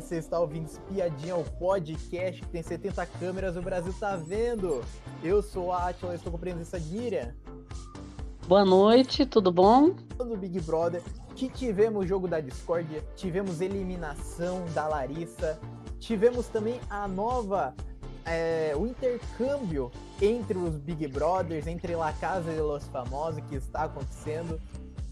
você está ouvindo Espiadinha, o podcast que tem 70 câmeras, o Brasil tá vendo. Eu sou a Atila, estou com a presença de Miriam. Boa noite, tudo bom? Do Big Brother, que tivemos o jogo da discórdia, tivemos eliminação da Larissa, tivemos também a nova, é, o intercâmbio entre os Big Brothers, entre La Casa de los Famosos que está acontecendo.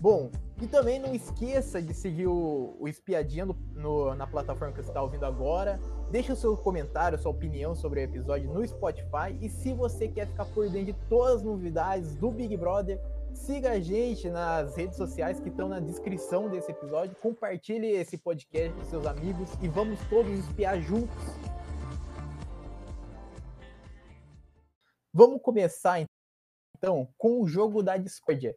Bom, e também não esqueça de seguir o, o Espiadinha no, no, na plataforma que você está ouvindo agora. Deixe o seu comentário, sua opinião sobre o episódio no Spotify. E se você quer ficar por dentro de todas as novidades do Big Brother, siga a gente nas redes sociais que estão na descrição desse episódio. Compartilhe esse podcast com seus amigos e vamos todos espiar juntos. Vamos começar então com o jogo da discórdia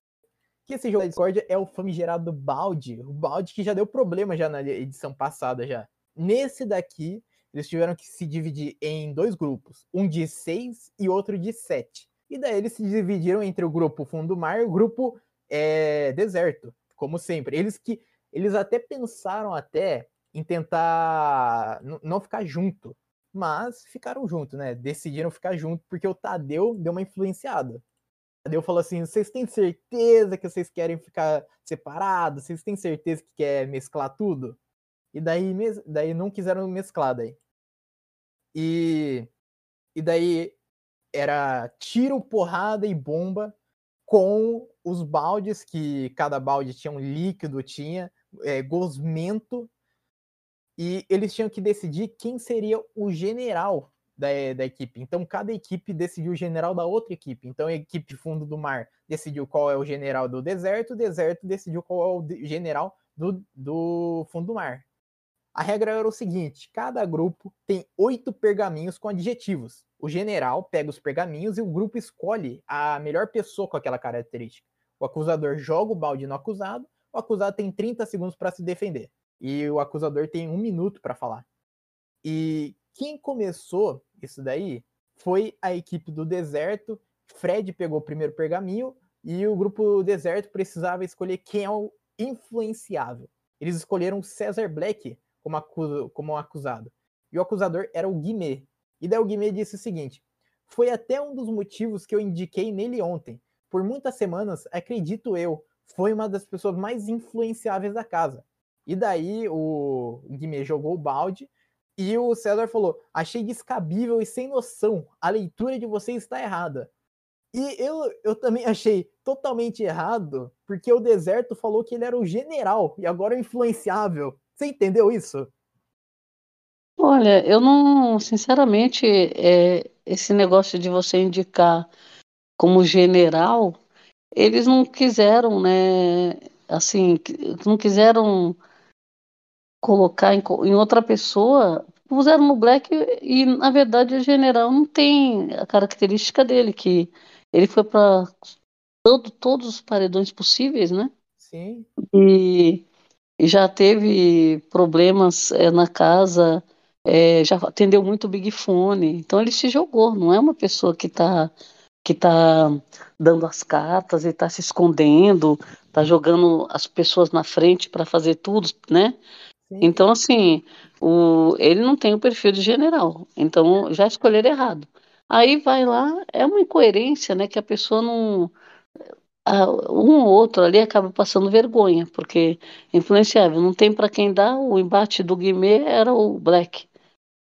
que esse jogo da Discord é o famigerado balde, o balde que já deu problema já na edição passada já. Nesse daqui, eles tiveram que se dividir em dois grupos, um de seis e outro de sete. E daí eles se dividiram entre o grupo fundo do mar e o grupo é, deserto, como sempre. Eles que eles até pensaram até em tentar não ficar junto, mas ficaram junto, né? Decidiram ficar junto porque o Tadeu deu uma influenciada. Tadeu falou assim: vocês têm certeza que vocês querem ficar separados? Vocês têm certeza que quer mesclar tudo? E daí, daí não quiseram mesclar daí. E, e daí era tiro, porrada e bomba com os baldes, que cada balde tinha um líquido, tinha é, gosmento, e eles tinham que decidir quem seria o general da, da equipe. Então, cada equipe decidiu o general da outra equipe. Então, a equipe fundo do mar decidiu qual é o general do deserto, o deserto decidiu qual é o general do, do fundo do mar. A regra era o seguinte: cada grupo tem oito pergaminhos com adjetivos. O general pega os pergaminhos e o grupo escolhe a melhor pessoa com aquela característica. O acusador joga o balde no acusado, o acusado tem 30 segundos para se defender. E o acusador tem um minuto para falar. E quem começou isso daí foi a equipe do deserto. Fred pegou o primeiro pergaminho e o grupo deserto precisava escolher quem é o influenciável. Eles escolheram Cesar Black como, acuso, como acusado. E o acusador era o Guimê. E daí o Guimê disse o seguinte: Foi até um dos motivos que eu indiquei nele ontem. Por muitas semanas, acredito eu, foi uma das pessoas mais influenciáveis da casa. E daí o Guimê jogou o balde e o César falou: achei descabível e sem noção. A leitura de vocês está errada. E eu, eu também achei totalmente errado, porque o deserto falou que ele era o general e agora o influenciável. Você entendeu isso? Olha, eu não, sinceramente, é, esse negócio de você indicar como general, eles não quiseram, né? Assim, não quiseram colocar em, em outra pessoa, puseram no Black e, na verdade, o general não tem a característica dele, que ele foi para todo, todos os paredões possíveis, né? Sim. E, e já teve problemas é, na casa, é, já atendeu muito o Big Fone, então ele se jogou, não é uma pessoa que está que tá dando as cartas e está se escondendo, está jogando as pessoas na frente para fazer tudo, né? Então, assim, o, ele não tem o perfil de general. Então, já escolheram errado. Aí vai lá, é uma incoerência, né? Que a pessoa não. Um ou outro ali acaba passando vergonha, porque influenciável. Não tem para quem dar. O embate do Guimê era o Black.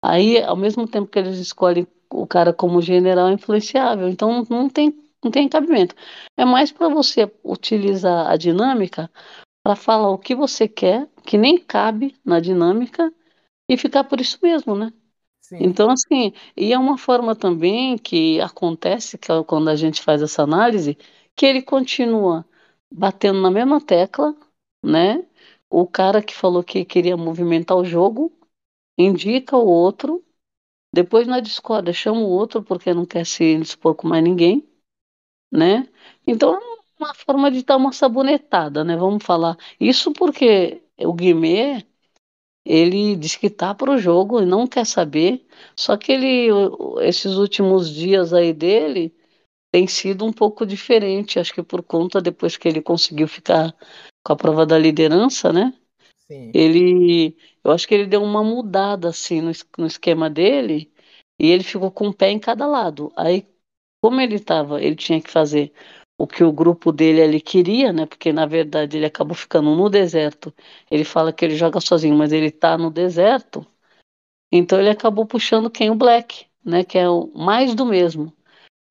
Aí, ao mesmo tempo que eles escolhem o cara como general, é influenciável. Então, não tem, não tem cabimento. É mais para você utilizar a dinâmica para falar o que você quer, que nem cabe na dinâmica, e ficar por isso mesmo, né? Sim. Então, assim, e é uma forma também que acontece que é quando a gente faz essa análise, que ele continua batendo na mesma tecla, né? O cara que falou que queria movimentar o jogo indica o outro, depois na discórdia chama o outro porque não quer se expor com mais ninguém, né? Então uma forma de dar uma sabonetada, né? Vamos falar. Isso porque o Guimê, ele diz que tá pro jogo e não quer saber. Só que ele, esses últimos dias aí dele, tem sido um pouco diferente. Acho que por conta, depois que ele conseguiu ficar com a prova da liderança, né? Sim. Ele, eu acho que ele deu uma mudada assim no, no esquema dele e ele ficou com um pé em cada lado. Aí, como ele estava, ele tinha que fazer o que o grupo dele ali queria, né? Porque na verdade ele acabou ficando no deserto. Ele fala que ele joga sozinho, mas ele tá no deserto. Então ele acabou puxando quem o Black, né? Que é o mais do mesmo.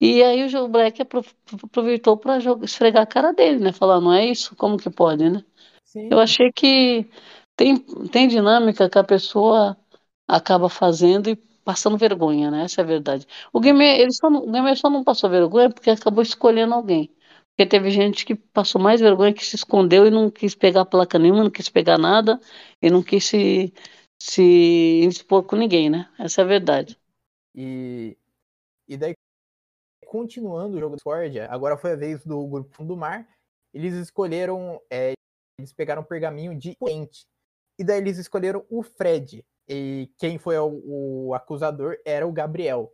E aí o Black aproveitou para esfregar a cara dele, né? Falar, não é isso? Como que pode, né? Sim. Eu achei que tem, tem dinâmica que a pessoa acaba fazendo e passando vergonha, né? Essa é a verdade. O Gamer, ele só não, o Gamer só não passou vergonha porque acabou escolhendo alguém. Porque teve gente que passou mais vergonha, que se escondeu e não quis pegar placa nenhuma, não quis pegar nada e não quis se, se expor com ninguém, né? Essa é a verdade. E, e daí, continuando o jogo de Discord, agora foi a vez do Grupo do Mar. Eles escolheram, é, eles pegaram um pergaminho de Ente. E daí eles escolheram o Fred. E quem foi o, o acusador era o Gabriel.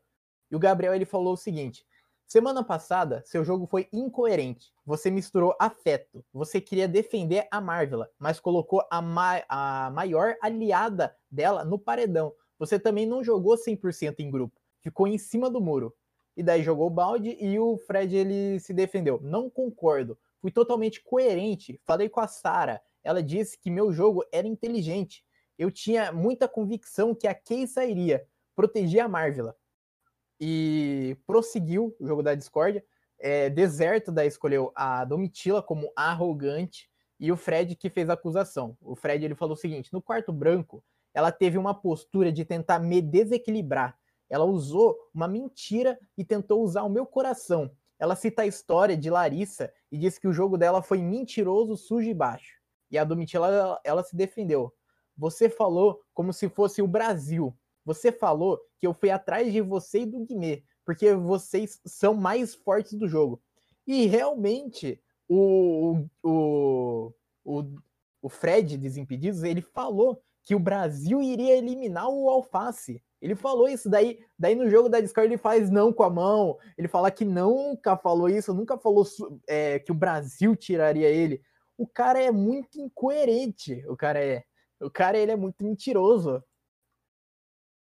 E o Gabriel ele falou o seguinte: Semana passada, seu jogo foi incoerente. Você misturou afeto. Você queria defender a Marvel, mas colocou a, ma a maior aliada dela no paredão. Você também não jogou 100% em grupo. Ficou em cima do muro. E daí jogou o balde e o Fred ele se defendeu. Não concordo. Fui totalmente coerente. Falei com a Sara. Ela disse que meu jogo era inteligente. Eu tinha muita convicção que a Kay sairia. Protegia a Marvel e prosseguiu o jogo da discórdia. É, Deserto da escolheu a Domitila como arrogante e o Fred que fez a acusação. O Fred ele falou o seguinte: no quarto branco, ela teve uma postura de tentar me desequilibrar. Ela usou uma mentira e tentou usar o meu coração. Ela cita a história de Larissa e diz que o jogo dela foi mentiroso, sujo e baixo. E a Domitila ela, ela se defendeu. Você falou como se fosse o Brasil. Você falou que eu fui atrás de você e do Guimê, porque vocês são mais fortes do jogo. E realmente, o, o, o, o Fred Desimpedidos, ele falou que o Brasil iria eliminar o Alface. Ele falou isso, daí, daí no jogo da Discord ele faz não com a mão, ele fala que nunca falou isso, nunca falou é, que o Brasil tiraria ele. O cara é muito incoerente, o cara é. O cara ele é muito mentiroso.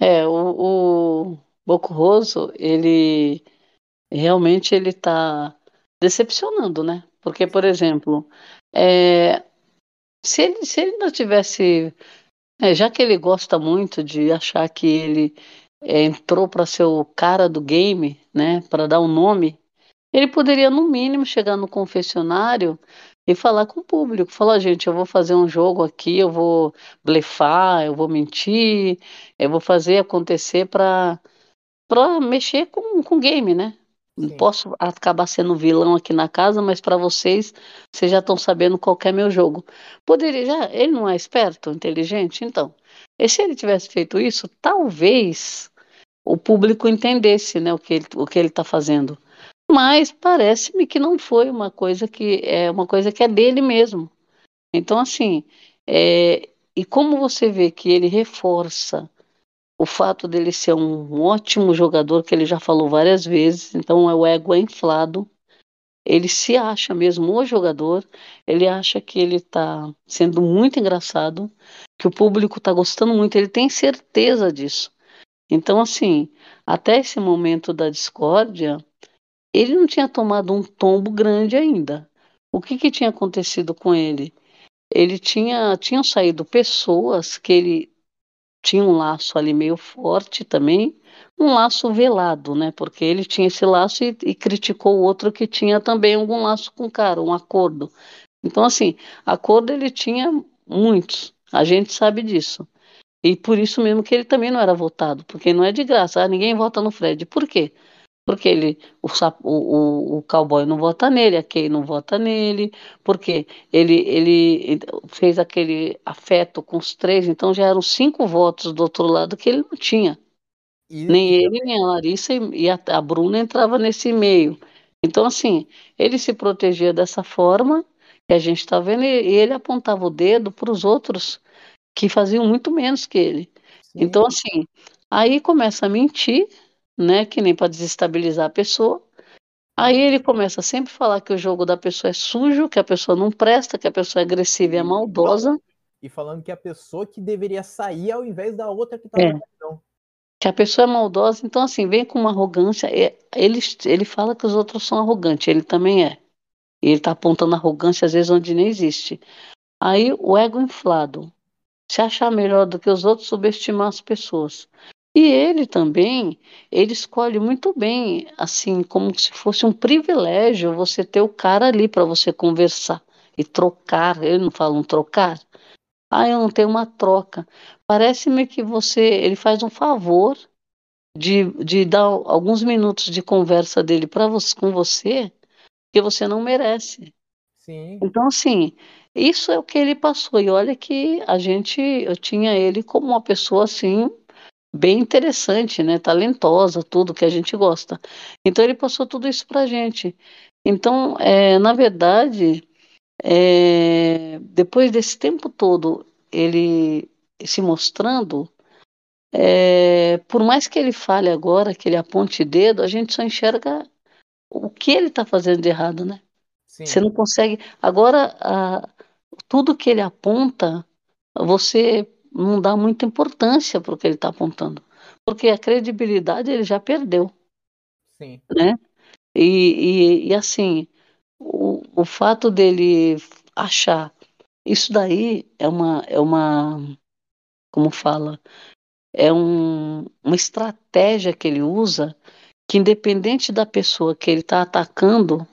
É, o, o Boco Rosso, ele realmente ele tá decepcionando, né? Porque, por exemplo, é, se, ele, se ele não tivesse. É, já que ele gosta muito de achar que ele é, entrou para ser o cara do game, né? Para dar um nome, ele poderia, no mínimo, chegar no confessionário e falar com o público. Falar, gente, eu vou fazer um jogo aqui, eu vou blefar, eu vou mentir, eu vou fazer acontecer para para mexer com o game, né? Sim. Posso acabar sendo vilão aqui na casa, mas para vocês, vocês já estão sabendo qual é meu jogo. Poderia já, ele não é esperto, inteligente, então. E se ele tivesse feito isso, talvez o público entendesse, né, o que ele, o que ele está fazendo mas parece-me que não foi uma coisa que é uma coisa que é dele mesmo. Então, assim, é, e como você vê que ele reforça o fato dele ser um ótimo jogador, que ele já falou várias vezes, então é o ego é inflado, ele se acha mesmo o jogador, ele acha que ele está sendo muito engraçado, que o público está gostando muito, ele tem certeza disso. Então, assim, até esse momento da discórdia, ele não tinha tomado um tombo grande ainda. O que, que tinha acontecido com ele? Ele tinha tinham saído pessoas que ele tinha um laço ali meio forte também, um laço velado, né? Porque ele tinha esse laço e, e criticou o outro que tinha também algum laço com o cara, um acordo. Então, assim, acordo ele tinha muitos, a gente sabe disso. E por isso mesmo que ele também não era votado, porque não é de graça, ah, ninguém vota no Fred. Por quê? Porque ele, o, o, o cowboy não vota nele, a Kay não vota nele, porque ele, ele fez aquele afeto com os três, então já eram cinco votos do outro lado que ele não tinha. E, nem ele, nem a Larissa e a, a Bruna entrava nesse meio. Então, assim, ele se protegia dessa forma, que a gente está vendo, e ele apontava o dedo para os outros que faziam muito menos que ele. Sim. Então, assim, aí começa a mentir, né? Que nem para desestabilizar a pessoa. Aí ele começa a sempre falar que o jogo da pessoa é sujo, que a pessoa não presta, que a pessoa é agressiva e é maldosa. e falando que a pessoa que deveria sair ao invés da outra que estava É. na prisão. que a pessoa é maldosa, então assim, vem com uma arrogância, é, ele, ele fala que os outros são arrogantes, ele também é. E ele está apontando arrogância às vezes onde nem existe. Aí o ego inflado, se achar melhor do que os outros, subestimar as pessoas. E ele também, ele escolhe muito bem, assim, como se fosse um privilégio você ter o cara ali para você conversar e trocar. Ele não fala um trocar? Ah, eu não tenho uma troca. Parece-me que você, ele faz um favor de, de dar alguns minutos de conversa dele para você, com você, que você não merece. Sim, Então, assim, isso é o que ele passou. E olha que a gente, eu tinha ele como uma pessoa assim bem interessante, né, talentosa, tudo que a gente gosta. Então ele passou tudo isso pra gente. Então, é, na verdade, é, depois desse tempo todo, ele se mostrando, é, por mais que ele fale agora, que ele aponte dedo, a gente só enxerga o que ele está fazendo de errado, né? sim, Você não consegue. Agora, a- tudo que ele aponta, você não dá muita importância para o que ele está apontando, porque a credibilidade ele já perdeu, sim, né? E, e, e assim, o, o fato dele achar isso daí é uma, é uma, como fala, é um, uma estratégia que ele usa que independente da pessoa que ele está atacando,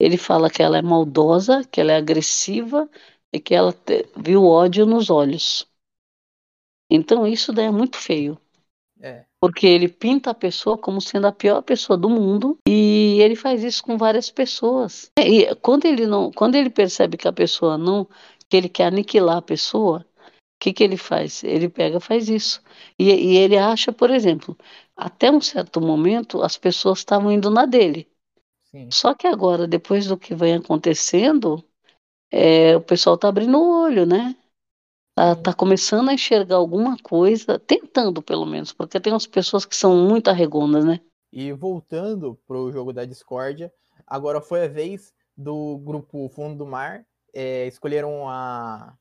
ele fala que ela é maldosa, que ela é agressiva e que ela te- viu ódio nos olhos. Então isso daí é muito feio, é, porque ele pinta a pessoa como sendo a pior pessoa do mundo e ele faz isso com várias pessoas. É, E quando ele não, quando ele percebe que a pessoa não, que ele quer aniquilar a pessoa, o que que ele faz? Ele pega, e faz isso. E, e ele acha, por exemplo, até um certo momento as pessoas estavam indo na dele. sim, Só que agora, depois do que vem acontecendo, é, o pessoal tá abrindo o olho, né? Tá, sim. tá começando a enxergar alguma coisa, tentando pelo menos, porque tem umas pessoas que são muito arregondas, né? E voltando pro jogo da discórdia, agora foi a vez do grupo Fundo do Mar. é, escolheram a.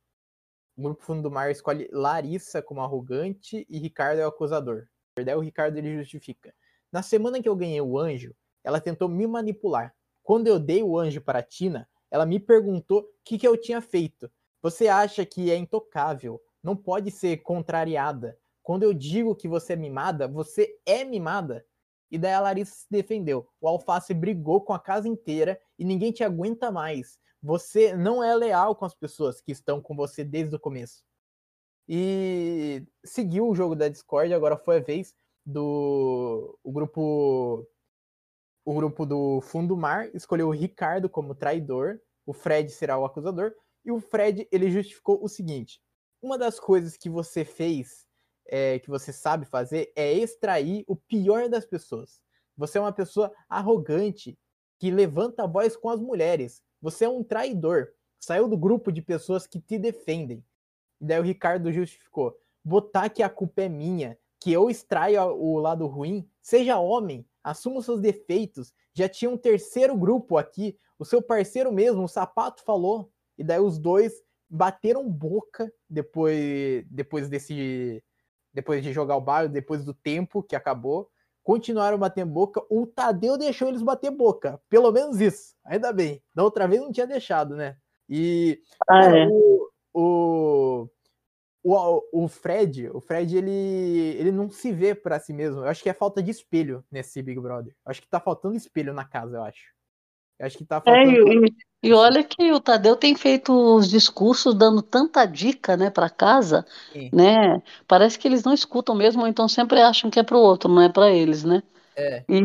O grupo Fundo do Mar escolhe Larissa como arrogante e Ricardo é o acusador. Daí o Ricardo ele justifica. Na semana que eu ganhei o anjo, ela tentou me manipular. Quando eu dei o anjo para a Tina, ela me perguntou o que, que eu tinha feito. Você acha que é intocável, não pode ser contrariada. Quando eu digo que você é mimada, você é mimada. E daí a Larissa se defendeu. O Alface brigou com a casa inteira e ninguém te aguenta mais. Você não é leal com as pessoas que estão com você desde o começo. E seguiu o jogo da Discord, agora foi a vez do o grupo o grupo do Fundo Mar escolheu o Ricardo como traidor, o Fred será o acusador e o Fred ele justificou o seguinte: uma das coisas que você fez, é, que você sabe fazer, é extrair o pior das pessoas. Você é uma pessoa arrogante que levanta a voz com as mulheres. Você é um traidor. Saiu do grupo de pessoas que te defendem. E daí o Ricardo justificou: botar que a culpa é minha, que eu extraio o lado ruim, seja homem, assuma os seus defeitos. Já tinha um terceiro grupo aqui, o seu parceiro mesmo, o sapato falou. E daí os dois bateram boca depois, depois desse. Depois de jogar o barco, depois do tempo que acabou. Continuaram batendo boca. O Tadeu deixou eles bater boca. Pelo menos isso. Ainda bem. Da outra vez não tinha deixado, né? E Ah, é. o, o, o, o Fred, o Fred, ele, ele não se vê pra si mesmo. Eu acho que é falta de espelho nesse Big Brother. Eu acho que tá faltando espelho na casa, eu acho. Eu acho que tá É, faltando. e, e- e olha que o Tadeu tem feito os discursos dando tanta dica, né, para casa, Sim, né? Parece que eles não escutam mesmo, ou então sempre acham que é para o outro, não é para eles, né? é, E,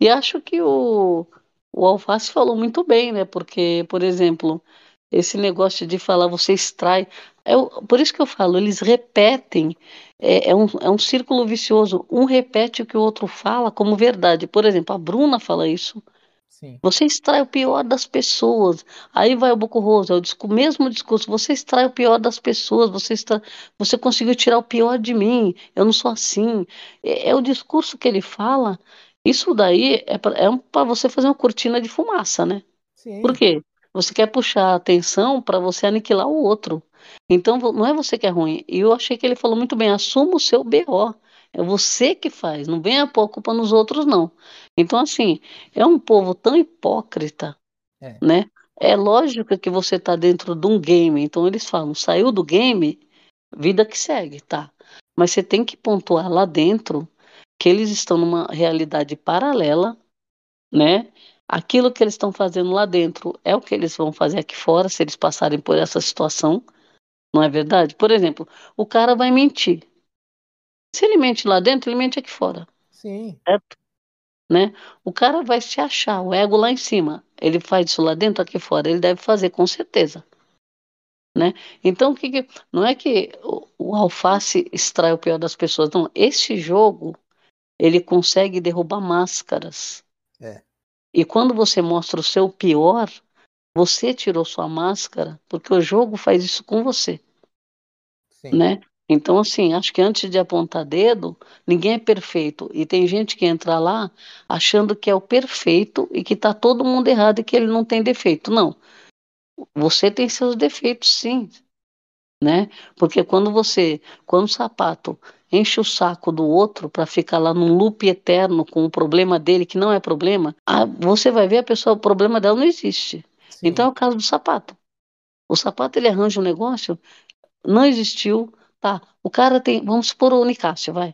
e acho que o, o Alface falou muito bem, né? Porque, por exemplo, esse negócio de falar você extrai. É, o- por isso que eu falo, eles repetem, é, é um, é um círculo vicioso. Um repete o que o outro fala como verdade. Por exemplo, a Bruna fala isso. Sim, Você extrai o pior das pessoas. Aí vai o Boco Rosa, é o discu- mesmo discurso. Você extrai o pior das pessoas. Você, extrai, você conseguiu tirar o pior de mim. Eu não sou assim. É, é o discurso que ele fala. Isso daí é para é um, você fazer uma cortina de fumaça, né? Por sim, quê? Você quer puxar a atenção para você aniquilar o outro. Então não é você que é ruim. E eu achei que ele falou muito bem, assuma o seu BO. É você que faz, não venha pôr culpa nos outros, não. Então, assim, é um povo tão hipócrita, É. né? É lógico que você está dentro de um game, então eles falam, saiu do game, vida que segue, tá? Mas você tem que pontuar lá dentro que eles estão numa realidade paralela, né? Aquilo que eles estão fazendo lá dentro é o que eles vão fazer aqui fora, se eles passarem por essa situação, não é verdade? Por exemplo, o cara vai mentir. Se ele mente lá dentro, ele mente aqui fora. Sim. Certo? Né? O cara vai se achar, o ego lá em cima. Ele faz isso lá dentro, aqui fora. Ele deve fazer, com certeza. Né? Então, o que, que não é que o, o, alface extrai o pior das pessoas, não. Este jogo, ele consegue derrubar máscaras. É. E quando você mostra o seu pior, você tirou sua máscara, porque o jogo faz isso com você. Sim. Né? Então, assim, acho que antes de apontar dedo, ninguém é perfeito. E tem gente que entra lá achando que é o perfeito e que está todo mundo errado e que ele não tem defeito. Não. Você tem seus defeitos, sim. Né? Porque quando você, quando o sapato enche o saco do outro para ficar lá num loop eterno com o problema dele que não é problema, você vai ver a pessoa, o problema dela não existe. Sim. Então é o caso do sapato. O sapato ele arranja um negócio, não existiu, Tá, o cara tem, vamos supor o Nicásio, vai.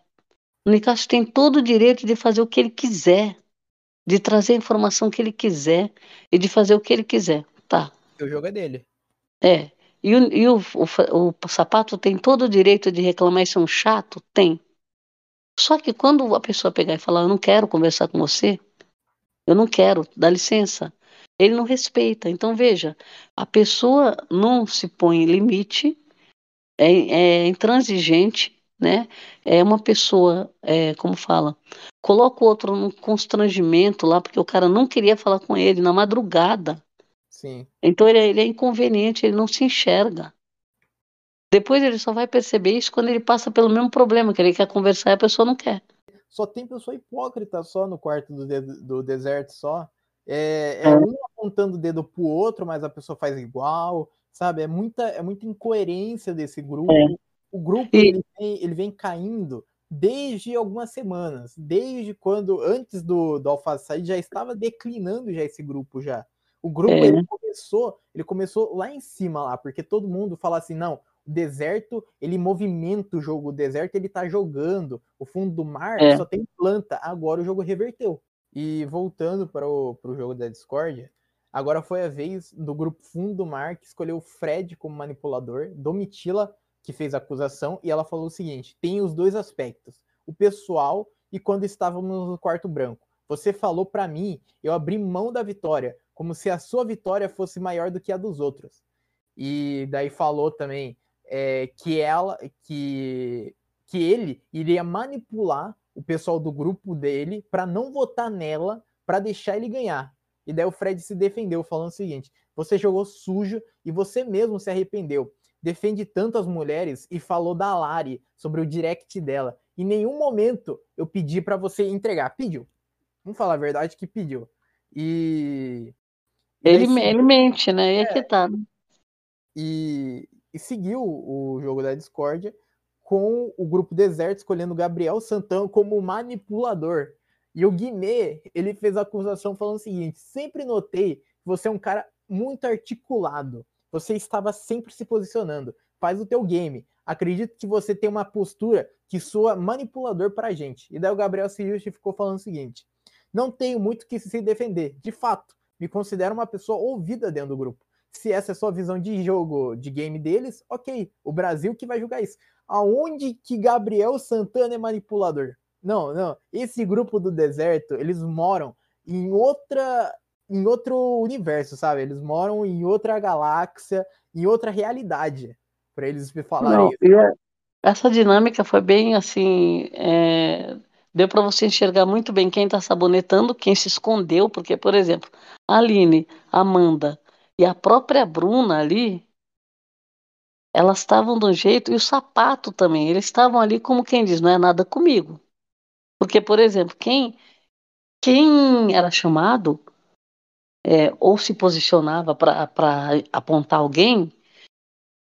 O Nicásio tem todo o direito de fazer o que ele quiser, de trazer a informação que ele quiser e de fazer o que ele quiser. Tá. O jogo é dele. É. E o, e o, o, o sapato tem todo o direito de reclamar isso é um chato? Tem. Só que quando a pessoa pegar e falar, eu não quero conversar com você, eu não quero, dá licença. Ele não respeita. Então, veja, a pessoa não se põe limite é, é intransigente, né? É uma pessoa, é, como fala, coloca o outro num constrangimento lá, porque o cara não queria falar com ele na madrugada. Sim. Então ele, ele é inconveniente, ele não se enxerga. Depois ele só vai perceber isso quando ele passa pelo mesmo problema, que ele quer conversar e a pessoa não quer. Só tem pessoa hipócrita só no quarto do, de, do deserto só. É, é, é, um apontando o dedo pro outro, mas a pessoa faz igual sabe? É muita, é muita incoerência desse grupo. É. O grupo E- ele, vem, ele vem caindo desde algumas semanas, desde quando antes do, do Alface sair já estava declinando já esse grupo já. O grupo É. ele começou, ele começou lá em cima lá, porque todo mundo fala assim, não, o deserto, ele movimenta o jogo, o deserto ele tá jogando, o fundo do mar É. só tem planta, agora o jogo reverteu. E voltando para o jogo da Discord, Agora foi a vez do grupo Fundo do Mar que escolheu o Fred como manipulador, Domitila que fez a acusação, e ela falou o seguinte: tem os dois aspectos, o pessoal e quando estávamos no quarto branco. Você falou para mim, eu abri mão da vitória, como se a sua vitória fosse maior do que a dos outros. E daí falou também é, que ela, que, que ele iria manipular o pessoal do grupo dele para não votar nela, para deixar ele ganhar. E daí o Fred se defendeu, falando o seguinte: você jogou sujo e você mesmo se arrependeu. Defende tanto as mulheres e falou da Lari sobre o direct dela. Em nenhum momento eu pedi para você entregar. Pediu. Vamos falar a verdade que pediu. E. daí Ele, ele mente, né? E É. é que tá. e, e seguiu o jogo da Discord com o grupo Deserto escolhendo Gabriel Santana como manipulador. E o Guimê, ele fez a acusação falando o seguinte: sempre notei que você é um cara muito articulado. Você estava sempre se posicionando. Faz o teu game. Acredito que você tem uma postura que soa manipulador pra gente. E daí o Gabriel se justificou falando o seguinte: não tenho muito que se defender. De fato, me considero uma pessoa ouvida dentro do grupo. Se essa é a sua visão de jogo, de game deles, ok. O Brasil que vai julgar isso. Aonde que Gabriel Santana é manipulador? Não, não. Esse grupo do deserto, eles moram em outra em outro universo, sabe? Eles moram em outra galáxia, em outra realidade. Pra eles me falarem Não, isso. e é- essa dinâmica foi bem assim. é, deu para você enxergar muito bem quem está sabonetando, quem se escondeu, porque, por exemplo, a Aline, a Amanda e a própria Bruna ali, elas estavam do jeito, e o sapato também, eles estavam ali como quem diz, não é nada comigo. Porque, por exemplo, quem, quem era chamado é, ou se posicionava para apontar alguém,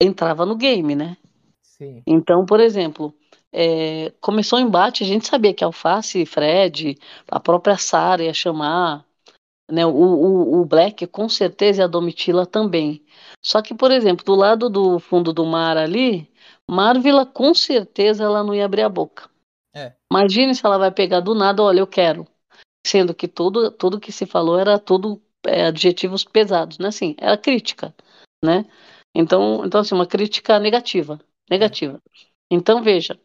entrava no game, né? Sim. Então, por exemplo, é, começou o embate, a gente sabia que Alface, Fred, a própria Sarah ia chamar, né? O, o, o Black com certeza e a Domitila também. Só que, por exemplo, do lado do fundo do mar ali, Marvila com certeza ela não ia abrir a boca. É. Imagine se ela vai pegar do nada, olha, eu quero. Sendo que tudo, tudo que se falou era tudo é, adjetivos pesados, né? Assim, era crítica, né? Então, então assim, uma crítica negativa, negativa. Então, veja,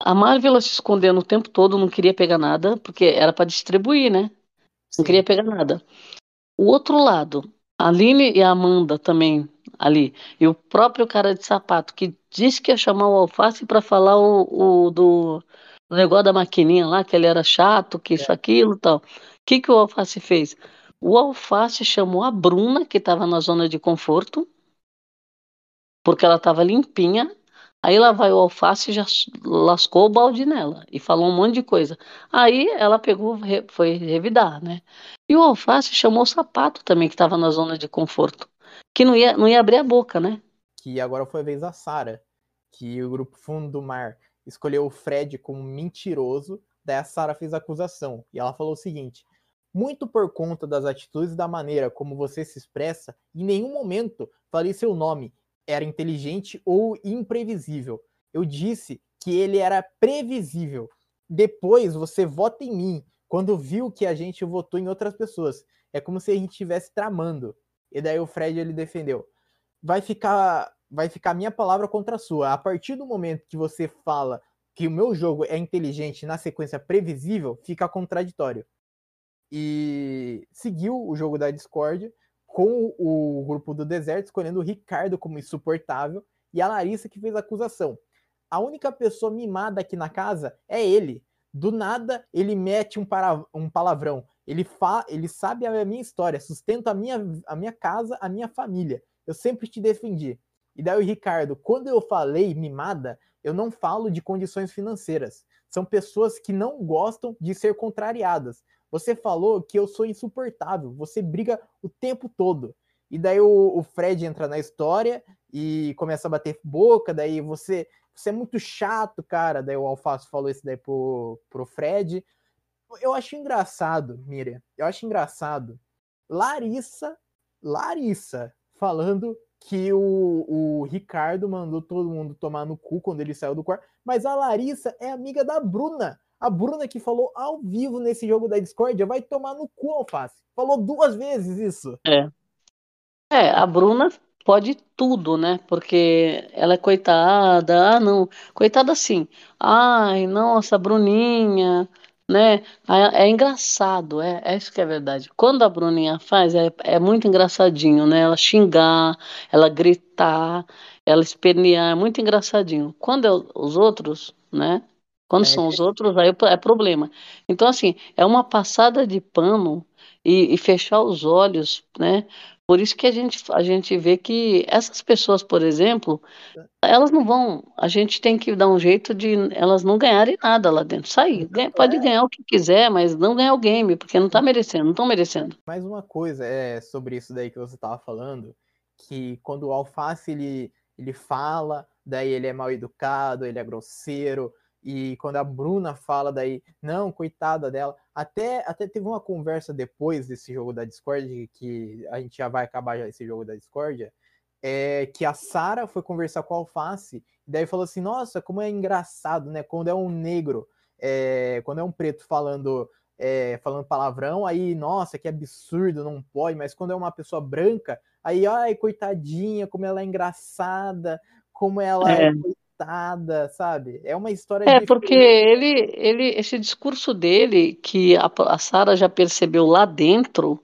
a Marvel se escondendo o tempo todo, não queria pegar nada, porque era para distribuir, né? Não Sim. queria pegar nada. O outro lado, a Aline e a Amanda também ali, e o próprio cara de sapato que disse que ia chamar o Alface para falar o, o do, do negócio da maquininha lá, que ele era chato, que isso, aquilo e tal. O que, que o Alface fez? O Alface chamou a Bruna, que estava na zona de conforto, porque ela estava limpinha. Aí lá vai o Alface e já lascou o balde nela e falou um monte de coisa. Aí ela pegou, foi revidar, né? E o Alface chamou o sapato também, que estava na zona de conforto, que não ia, não ia abrir a boca, né? Que agora foi a vez da Sarah, que o grupo Fundo do Mar escolheu o Fred como mentiroso, daí a Sarah fez a acusação. E ela falou o seguinte: muito por conta das atitudes e da maneira como você se expressa, em nenhum momento falei seu nome era inteligente ou imprevisível. Eu disse que ele era previsível. Depois você vota em mim quando viu que a gente votou em outras pessoas. É como se a gente estivesse tramando. E daí o Fred ele defendeu. Vai ficar vai ficar minha palavra contra a sua. A partir do momento que você fala que o meu jogo é inteligente na sequência previsível, fica contraditório. E seguiu o jogo da Discord com o grupo do deserto, escolhendo o Ricardo como insuportável e a Larissa que fez a acusação. A única pessoa mimada aqui na casa é ele. Do nada, ele mete um, para, um palavrão. Ele, fa, ele sabe a minha história, sustenta a minha, a minha casa, a minha família. Eu sempre te defendi. E daí o Ricardo, quando eu falei mimada, eu não falo de condições financeiras. São pessoas que não gostam de ser contrariadas. Você falou que eu sou insuportável, você briga o tempo todo. E daí o, o Fred entra na história e começa a bater boca, daí você, você é muito chato, cara. Daí o Alface falou isso daí pro, pro Fred. Eu acho engraçado, Miriam, eu acho engraçado. Larissa, Larissa, falando que o, o Ricardo mandou todo mundo tomar no cu quando ele saiu do quarto, mas a Larissa é amiga da Bruna. A Bruna que falou ao vivo nesse jogo da Discord vai tomar no cu, Alface. Falou duas vezes isso. É. É, a Bruna pode tudo, né? Porque ela é coitada. Ah, não. Coitada sim. Ai, nossa, Bruninha, né? É, é engraçado, é, é isso que é verdade. Quando a Bruninha faz, é, é muito engraçadinho, né? Ela xingar, ela gritar, ela espernear, é muito engraçadinho. Quando é os outros, né? Quando É, são os outros, aí é problema. Então, assim, é uma passada de pano e, e fechar os olhos, né? Por isso que a gente, a gente vê que essas pessoas, por exemplo, elas não vão. A gente tem que dar um jeito de elas não ganharem nada lá dentro. Sair. Pode é. ganhar o que quiser, mas não ganhar o game, porque não tá merecendo, não estão merecendo. Mais uma coisa é sobre isso daí que você tava falando, que quando o Alface ele, ele fala, daí ele é mal educado, ele é grosseiro, e quando a Bruna fala daí, não, coitada dela, até, até teve uma conversa depois desse jogo da Discord, que a gente já vai acabar já esse jogo da Discord, é que a Sara foi conversar com o Alface, e daí falou assim, nossa, como é engraçado, né, quando é um negro, é, quando é um preto falando é, falando palavrão, aí, nossa, que absurdo, não pode, mas quando é uma pessoa branca, aí, ai, coitadinha, como ela é engraçada, como ela é, É. sabe? É uma história É, diferente. porque ele, ele, esse discurso dele, que a, a Sara já percebeu lá dentro,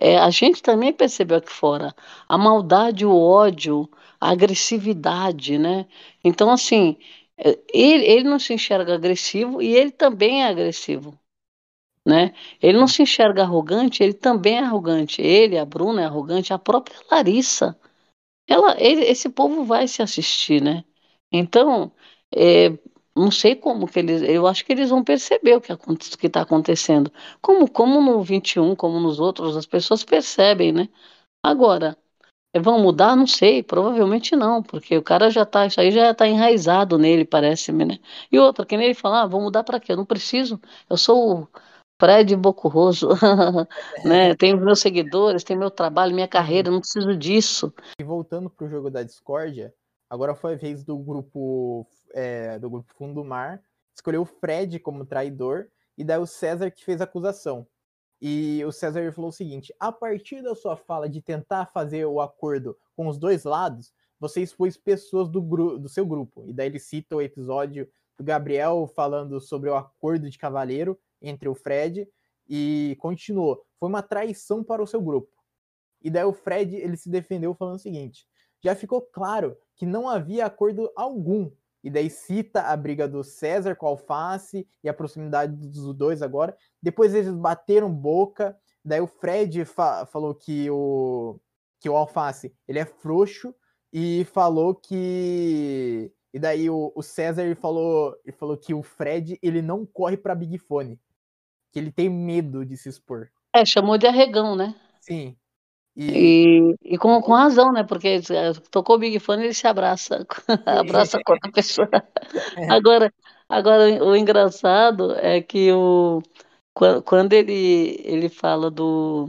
é, a gente também percebeu aqui fora. A maldade, o ódio, a agressividade, né? Então, assim, é, ele, ele não se enxerga agressivo e ele também é agressivo, né? Ele não se enxerga arrogante, ele também é arrogante. Ele, a Bruna é arrogante, a própria Larissa. Ela, ele- esse povo vai se assistir, né? Então, é, não sei como que eles. Eu acho que eles vão perceber o que está acontecendo. Como, como no 21, como nos outros, as pessoas percebem, né? Agora, Vão mudar? Não sei, provavelmente não, porque o cara já tá, isso aí já tá enraizado nele, parece-me, né? E outra, que nem ele falar, ah, vou mudar para quê? Eu não preciso, eu sou o Fred Bocurroso, né? Tenho meus seguidores, tenho meu trabalho, minha carreira, não preciso disso. E voltando pro jogo da discórdia, agora foi a vez do grupo é, do grupo Fundo do Mar, escolheu o Fred como traidor, e daí o César que fez a acusação. E o César falou o seguinte: a partir da sua fala de tentar fazer o acordo com os dois lados, você expôs pessoas do, do seu grupo. E daí ele cita o episódio do Gabriel falando sobre o acordo de cavaleiro entre o Fred e continuou: foi uma traição para o seu grupo. E daí o Fred ele se defendeu falando o seguinte: já ficou claro que não havia acordo algum e daí cita a briga do César com o Alface e a proximidade dos dois agora. Depois eles bateram boca, daí o Fred fa falou que o que o Alface ele é frouxo e falou que e daí o, o César ele falou ele falou que o Fred ele não corre para Big Fone, que ele tem medo de se expor. É, chamou de arregão, né? Sim. E, e, com, com razão, né? Porque eh, tocou o Big Fone, ele se abraça, abraça com a pessoa. É. Agora, agora, o engraçado é que o, quando ele, ele fala do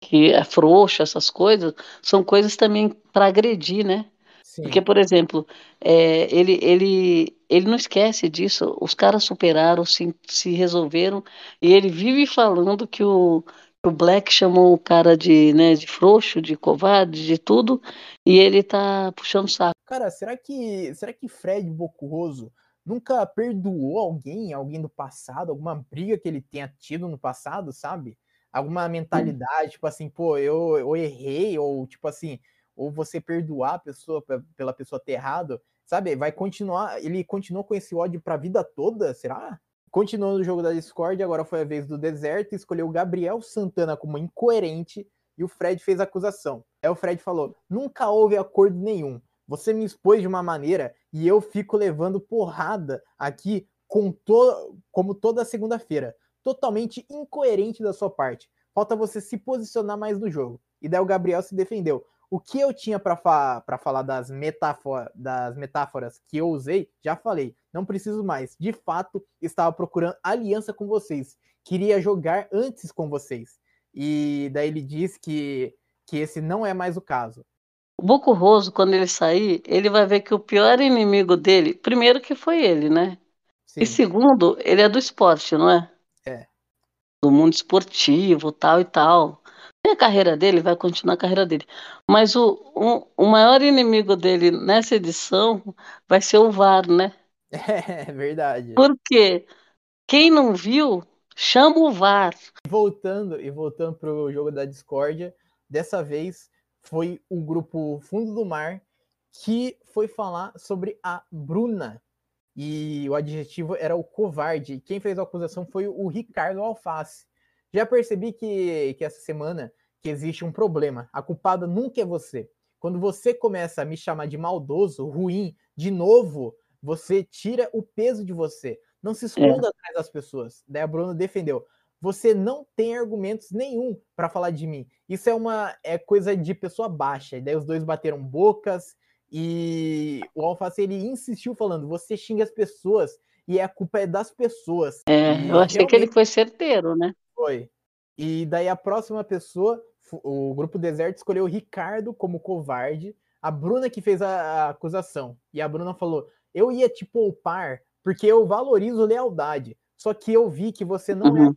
que é frouxo, essas coisas, são coisas também para agredir, né? Sim. Porque, por exemplo, é, ele, ele, ele não esquece disso. Os caras superaram, se, se resolveram, e ele vive falando que o, o Black chamou o cara de, né, de frouxo, de covarde, de tudo, e ele tá puxando saco. Cara, será que será que Fred Bocurroso nunca perdoou alguém, alguém do passado, alguma briga que ele tenha tido no passado, sabe? Alguma mentalidade, hum. tipo assim, pô, eu, eu errei, ou tipo assim, ou você perdoar a pessoa pela pessoa ter errado, sabe? Vai continuar, ele continuou com esse ódio pra vida toda, será? Continuando o jogo da Discord, agora foi a vez do Deserto, escolheu o Gabriel Santana como incoerente e o Fred fez acusação. Aí o Fred falou: nunca houve acordo nenhum. Você me expôs de uma maneira e eu fico levando porrada aqui com to como toda segunda-feira. Totalmente incoerente da sua parte. Falta você se posicionar mais no jogo. E daí o Gabriel se defendeu o que eu tinha para fa falar das, das metáforas que eu usei, já falei. Não preciso mais. De fato, estava procurando aliança com vocês. Queria jogar antes com vocês. E daí ele diz que, que esse não é mais o caso. O Boco Roso, quando ele sair, ele vai ver que o pior inimigo dele, primeiro que foi ele, né? Sim. E segundo, ele é do esporte, não é? É. Do mundo esportivo, tal e tal a carreira dele, vai continuar a carreira dele. Mas o, o, o maior inimigo dele nessa edição vai ser o VAR, né? É verdade. Porque quem não viu, chama o VAR. Voltando e voltando para o jogo da discórdia, dessa vez foi o grupo Fundo do Mar que foi falar sobre a Bruna. E o adjetivo era o covarde. Quem fez a acusação foi o Ricardo Alface. Já percebi que, que essa semana que existe um problema. A culpada nunca é você. Quando você começa a me chamar de maldoso, ruim, de novo, você tira o peso de você. Não se esconda é. atrás das pessoas. Daí a Bruna defendeu. Você não tem argumentos nenhum para falar de mim. Isso é uma é coisa de pessoa baixa. E daí os dois bateram bocas e o Alface ele insistiu falando: você xinga as pessoas e a culpa é das pessoas. É, eu achei realmente... que ele foi certeiro, né? Foi. E daí a próxima pessoa, o grupo Deserto escolheu o Ricardo como covarde, a Bruna que fez a, a acusação. E a Bruna falou: Eu ia te poupar porque eu valorizo lealdade. Só que eu vi que você não é uhum. é.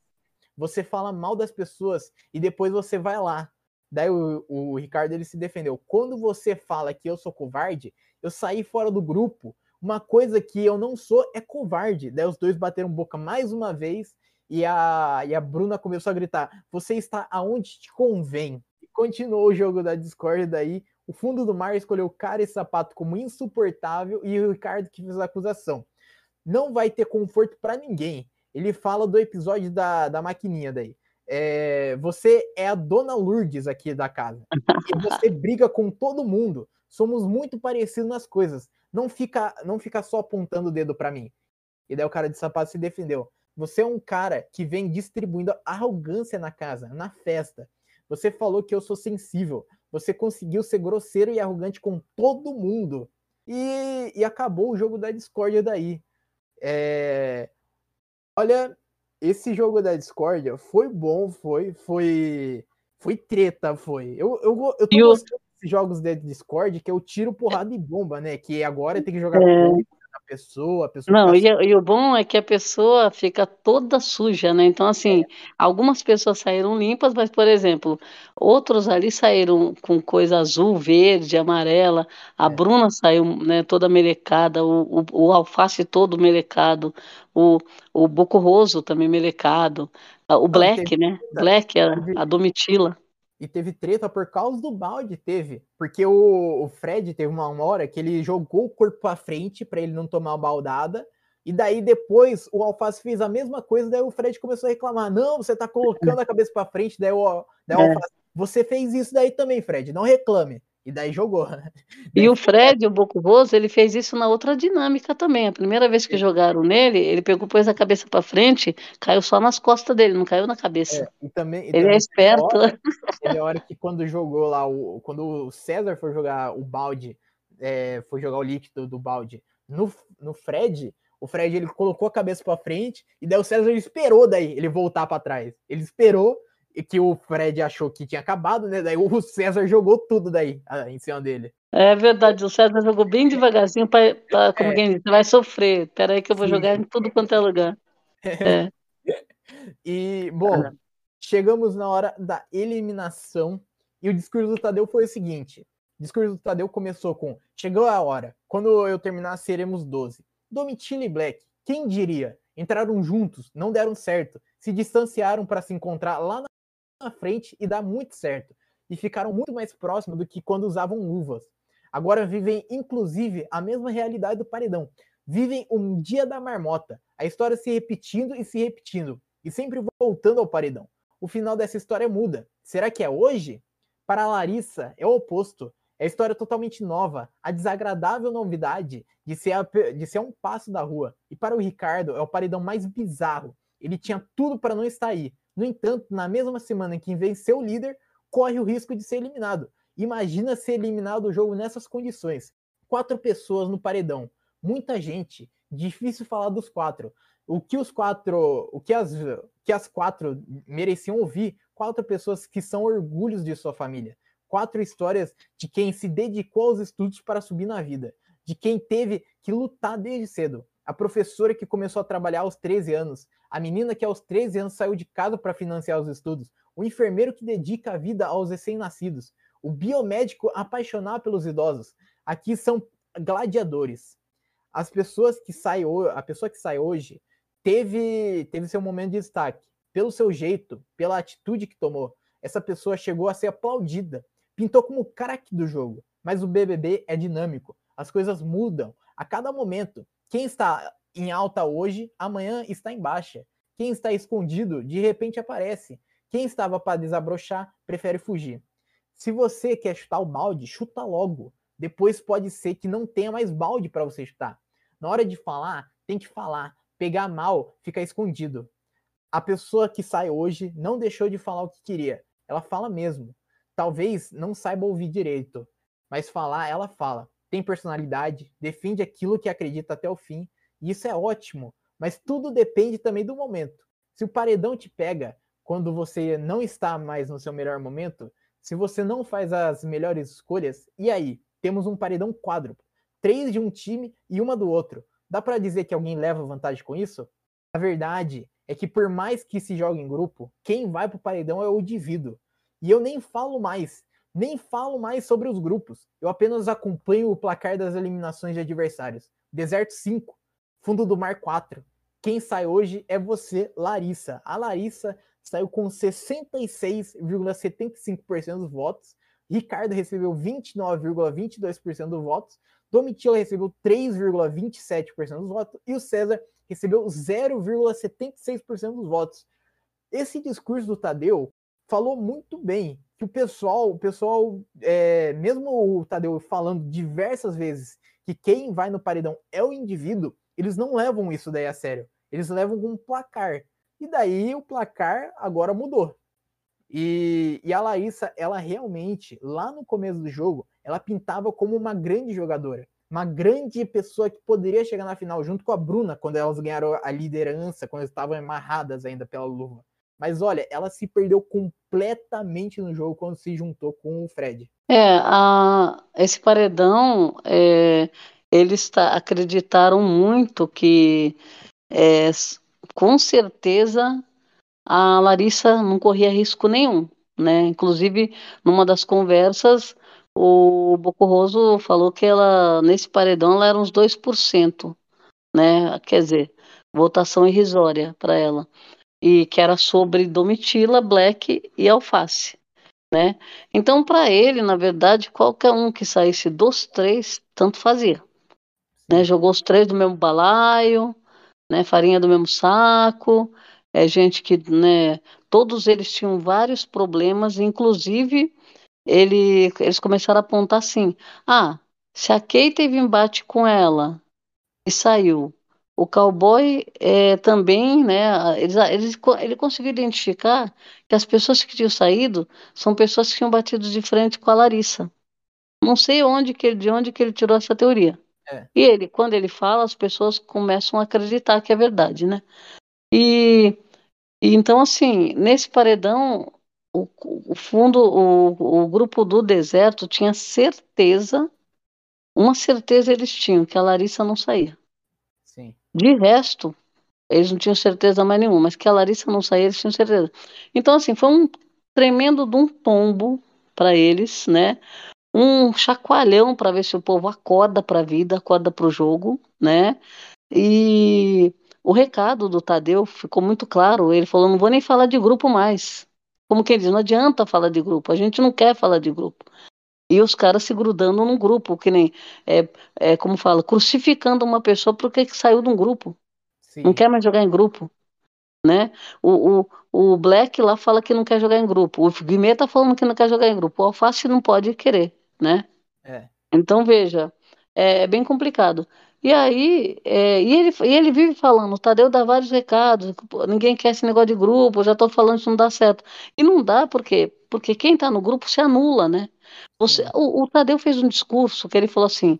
Você fala mal das pessoas e depois você vai lá. Daí o, o Ricardo ele se defendeu. Quando você fala que eu sou covarde, eu saí fora do grupo. Uma coisa que eu não sou é covarde. Daí os dois bateram boca mais uma vez e a, e a Bruna começou a gritar: Você está aonde te convém. E continuou o jogo da Discord. Daí o fundo do mar escolheu cara e sapato como insuportável e o Ricardo que fez a acusação. Não vai ter conforto para ninguém. Ele fala do episódio da, da maquininha daí. É, você é a dona Lourdes aqui da casa. E você briga com todo mundo. Somos muito parecidos nas coisas. Não fica, não fica só apontando o dedo para mim. E daí o cara de sapato se defendeu. Você é um cara que vem distribuindo arrogância na casa, na festa. Você falou que eu sou sensível. Você conseguiu ser grosseiro e arrogante com todo mundo. E, e acabou o jogo da discórdia daí. É... Olha, esse jogo da discórdia foi bom, foi, foi, foi treta, foi. Eu, eu, eu tô E o- gostando desses jogos da Discord, que eu tiro porrada e bomba, né? Que agora tem que jogar É. com pessoa, a pessoa Não, fica e, e o bom é que a pessoa fica toda suja, né? Então, assim, algumas pessoas saíram limpas, mas, por exemplo, outros ali saíram com coisa azul, verde, amarela. A É. Bruna saiu, né, toda melecada, o, o, o alface todo melecado, o, o Bocorroso também melecado, a- o Black, né? Black, a, a Domitila. E teve treta por causa do balde, teve. Porque o, o Fred teve uma, uma hora que ele jogou o corpo pra frente pra ele não tomar uma baldada. E daí depois o Alface fez a mesma coisa, daí o Fred começou a reclamar: Não, você tá colocando a cabeça pra frente, daí o, daí o É. Alface, você fez isso daí também, Fred, não reclame. E daí jogou. E o Fred, o Bocorroso, ele fez isso na outra dinâmica também. A primeira vez que jogaram nele, ele pegou, pôs a cabeça pra frente, caiu só nas costas dele, não caiu na cabeça. É, e também, e Ele é também esperto. Teve hora, teve a hora que quando jogou lá, o, quando o César foi jogar o balde, é, foi jogar o líquido do balde no, no Fred, o Fred ele colocou a cabeça pra frente e daí o César esperou daí ele voltar pra trás. Ele esperou que o Fred achou que tinha acabado, né? Daí o César jogou tudo daí ah, em cima dele. É verdade, o César jogou bem devagarzinho para, como É. quem diz, vai sofrer. Espera aí que eu vou Sim. jogar em tudo quanto é lugar. É. E, bom, Ah. chegamos na hora da eliminação e o discurso do Tadeu foi o seguinte: o discurso do Tadeu começou com: Chegou a hora, quando eu terminar, seremos 12. Domitila e Black, quem diria? Entraram juntos, não deram certo, se distanciaram para se encontrar lá na frente e dar muito certo. E ficaram muito mais próximos do que quando usavam luvas. Agora vivem, inclusive, a mesma realidade do paredão. Vivem um dia da marmota, a história se repetindo e se repetindo, e sempre voltando ao paredão. O final dessa história muda. Será que é hoje? Para Larissa, é o oposto. É a história totalmente nova, a desagradável novidade de ser, a, de ser um passo da rua. E para o Ricardo, é o paredão mais bizarro. Ele tinha tudo para não estar aí. No entanto, na mesma semana em que venceu o líder, corre o risco de ser eliminado. Imagina ser eliminado do jogo nessas condições. Quatro pessoas no paredão. Muita gente. Difícil falar dos quatro. O que os quatro, o que as, que as quatro mereciam ouvir, quatro pessoas que são orgulhos de sua família. Quatro histórias de quem se dedicou aos estudos para subir na vida, de quem teve que lutar desde cedo. A professora que começou a trabalhar aos 13 anos, a menina que aos 13 anos saiu de casa para financiar os estudos, o enfermeiro que dedica a vida aos recém-nascidos, o biomédico apaixonado pelos idosos. Aqui são gladiadores. As pessoas que saem a pessoa que sai hoje teve teve seu momento de destaque pelo seu jeito, pela atitude que tomou. Essa pessoa chegou a ser aplaudida, pintou como craque do jogo. Mas o BBB é dinâmico, as coisas mudam a cada momento. Quem está em alta hoje, amanhã está em baixa. Quem está escondido, de repente aparece. Quem estava para desabrochar, prefere fugir. Se você quer chutar o balde, chuta logo. Depois pode ser que não tenha mais balde para você chutar. Na hora de falar, tem que falar. Pegar mal, fica escondido. A pessoa que sai hoje não deixou de falar o que queria. Ela fala mesmo. Talvez não saiba ouvir direito, mas falar, ela fala. Tem personalidade, defende aquilo que acredita até o fim, e isso é ótimo. Mas tudo depende também do momento. Se o paredão te pega quando você não está mais no seu melhor momento, se você não faz as melhores escolhas, e aí? Temos um paredão quádruplo. Três de um time e uma do outro. Dá para dizer que alguém leva vantagem com isso? A verdade é que por mais que se jogue em grupo, quem vai pro paredão é o indivíduo. E eu nem falo mais, nem falo mais sobre os grupos. Eu apenas acompanho o placar das eliminações de adversários. Deserto 5, Fundo do Mar 4. Quem sai hoje é você, Larissa. A Larissa saiu com 66,75% dos votos. Ricardo recebeu 29,22% dos votos. Domitila recebeu 3,27% dos votos. E o César recebeu 0,76% dos votos. Esse discurso do Tadeu falou muito bem que o pessoal, o pessoal, é, mesmo o Tadeu falando diversas vezes que quem vai no paredão é o indivíduo, eles não levam isso daí a sério. Eles levam com um placar. E daí o placar agora mudou. E, e a Larissa, ela realmente, lá no começo do jogo, ela pintava como uma grande jogadora. Uma grande pessoa que poderia chegar na final, junto com a Bruna, quando elas ganharam a liderança, quando estavam amarradas ainda pela luva. Mas olha, ela se perdeu completamente no jogo quando se juntou com o Fred. É, a, esse paredão, é, eles acreditaram muito que, é, com certeza, a Larissa não corria risco nenhum, né? Inclusive, numa das conversas, o Bocorroso falou que ela, nesse paredão, ela era uns 2%, né? Quer dizer, votação irrisória para ela e que era sobre Domitila, Black e Alface, né? Então, para ele, na verdade, qualquer um que saísse dos três, tanto fazia, né? Jogou os três do mesmo balaio, né? Farinha do mesmo saco, é gente que, né? Todos eles tinham vários problemas, inclusive ele, eles começaram a apontar assim: ah, se a Kay teve embate com ela e saiu, o cowboy é, também, né, eles, eles, ele conseguiu identificar que as pessoas que tinham saído são pessoas que tinham batido de frente com a Larissa. Não sei onde que, de onde que ele tirou essa teoria. É. E ele, quando ele fala, as pessoas começam a acreditar que é verdade, né? E, e então, assim, nesse paredão, o, o fundo, o, o grupo do deserto tinha certeza, uma certeza eles tinham, que a Larissa não saía. De resto, eles não tinham certeza mais nenhuma, mas que a Larissa não saía, eles tinham certeza. Então, assim, foi um tremendo de um tombo para eles, né? Um chacoalhão para ver se o povo acorda para a vida, acorda para o jogo, né? E o recado do Tadeu ficou muito claro. Ele falou: não vou nem falar de grupo mais. Como quem diz, não adianta falar de grupo, a gente não quer falar de grupo. E os caras se grudando num grupo, que nem, é, é como fala, crucificando uma pessoa porque saiu de um grupo. Sim. Não quer mais jogar em grupo. Né? O, o, o Black lá fala que não quer jogar em grupo. O Guimê tá falando que não quer jogar em grupo. O Alface não pode querer, né? É. Então, veja, é, é bem complicado. E aí, é, e, ele, e ele vive falando, o Tadeu dá vários recados, ninguém quer esse negócio de grupo, eu já estou falando isso não dá certo. E não dá porque, porque quem está no grupo se anula, né? Você, o, o, Tadeu fez um discurso que ele falou assim: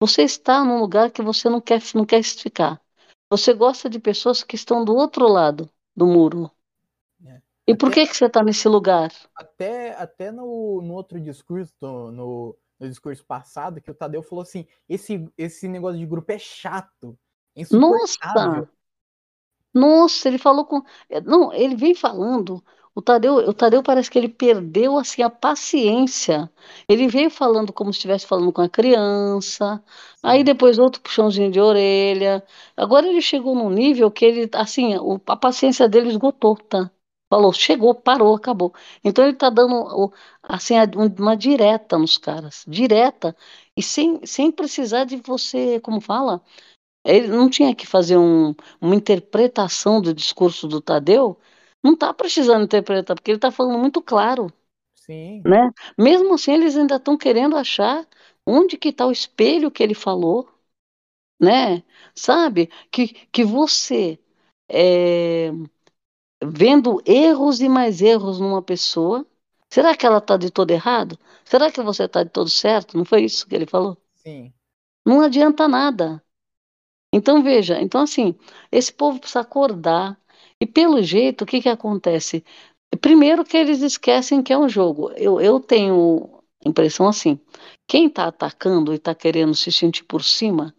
você está num lugar que você não quer, não quer ficar. Você gosta de pessoas que estão do outro lado do muro. É. E até, por que, que você está nesse lugar? Até, até no, no outro discurso, no, no discurso passado, que o Tadeu falou assim: esse, esse negócio de grupo é chato. É Nossa! Nossa, ele falou com. Não, ele vem falando. O Tadeu, o Tadeu parece que ele perdeu assim a paciência. Ele veio falando como se estivesse falando com a criança. Aí depois outro puxãozinho de orelha. Agora ele chegou num nível que ele, assim, a paciência dele esgotou, tá? Falou, chegou, parou, acabou. Então ele está dando assim uma direta nos caras, direta e sem, sem precisar de você, como fala, ele não tinha que fazer um, uma interpretação do discurso do Tadeu. Não está precisando interpretar porque ele está falando muito claro. Sim. Né? Mesmo assim, eles ainda estão querendo achar onde que está o espelho que ele falou, né? Sabe que que você é, vendo erros e mais erros numa pessoa. Será que ela está de todo errado? Será que você está de todo certo? Não foi isso que ele falou? Sim. Não adianta nada. Então veja, então assim, esse povo precisa acordar. E pelo jeito, o que, que acontece? Primeiro que eles esquecem que é um jogo. Eu, eu tenho impressão assim, quem está atacando e está querendo se sentir por cima,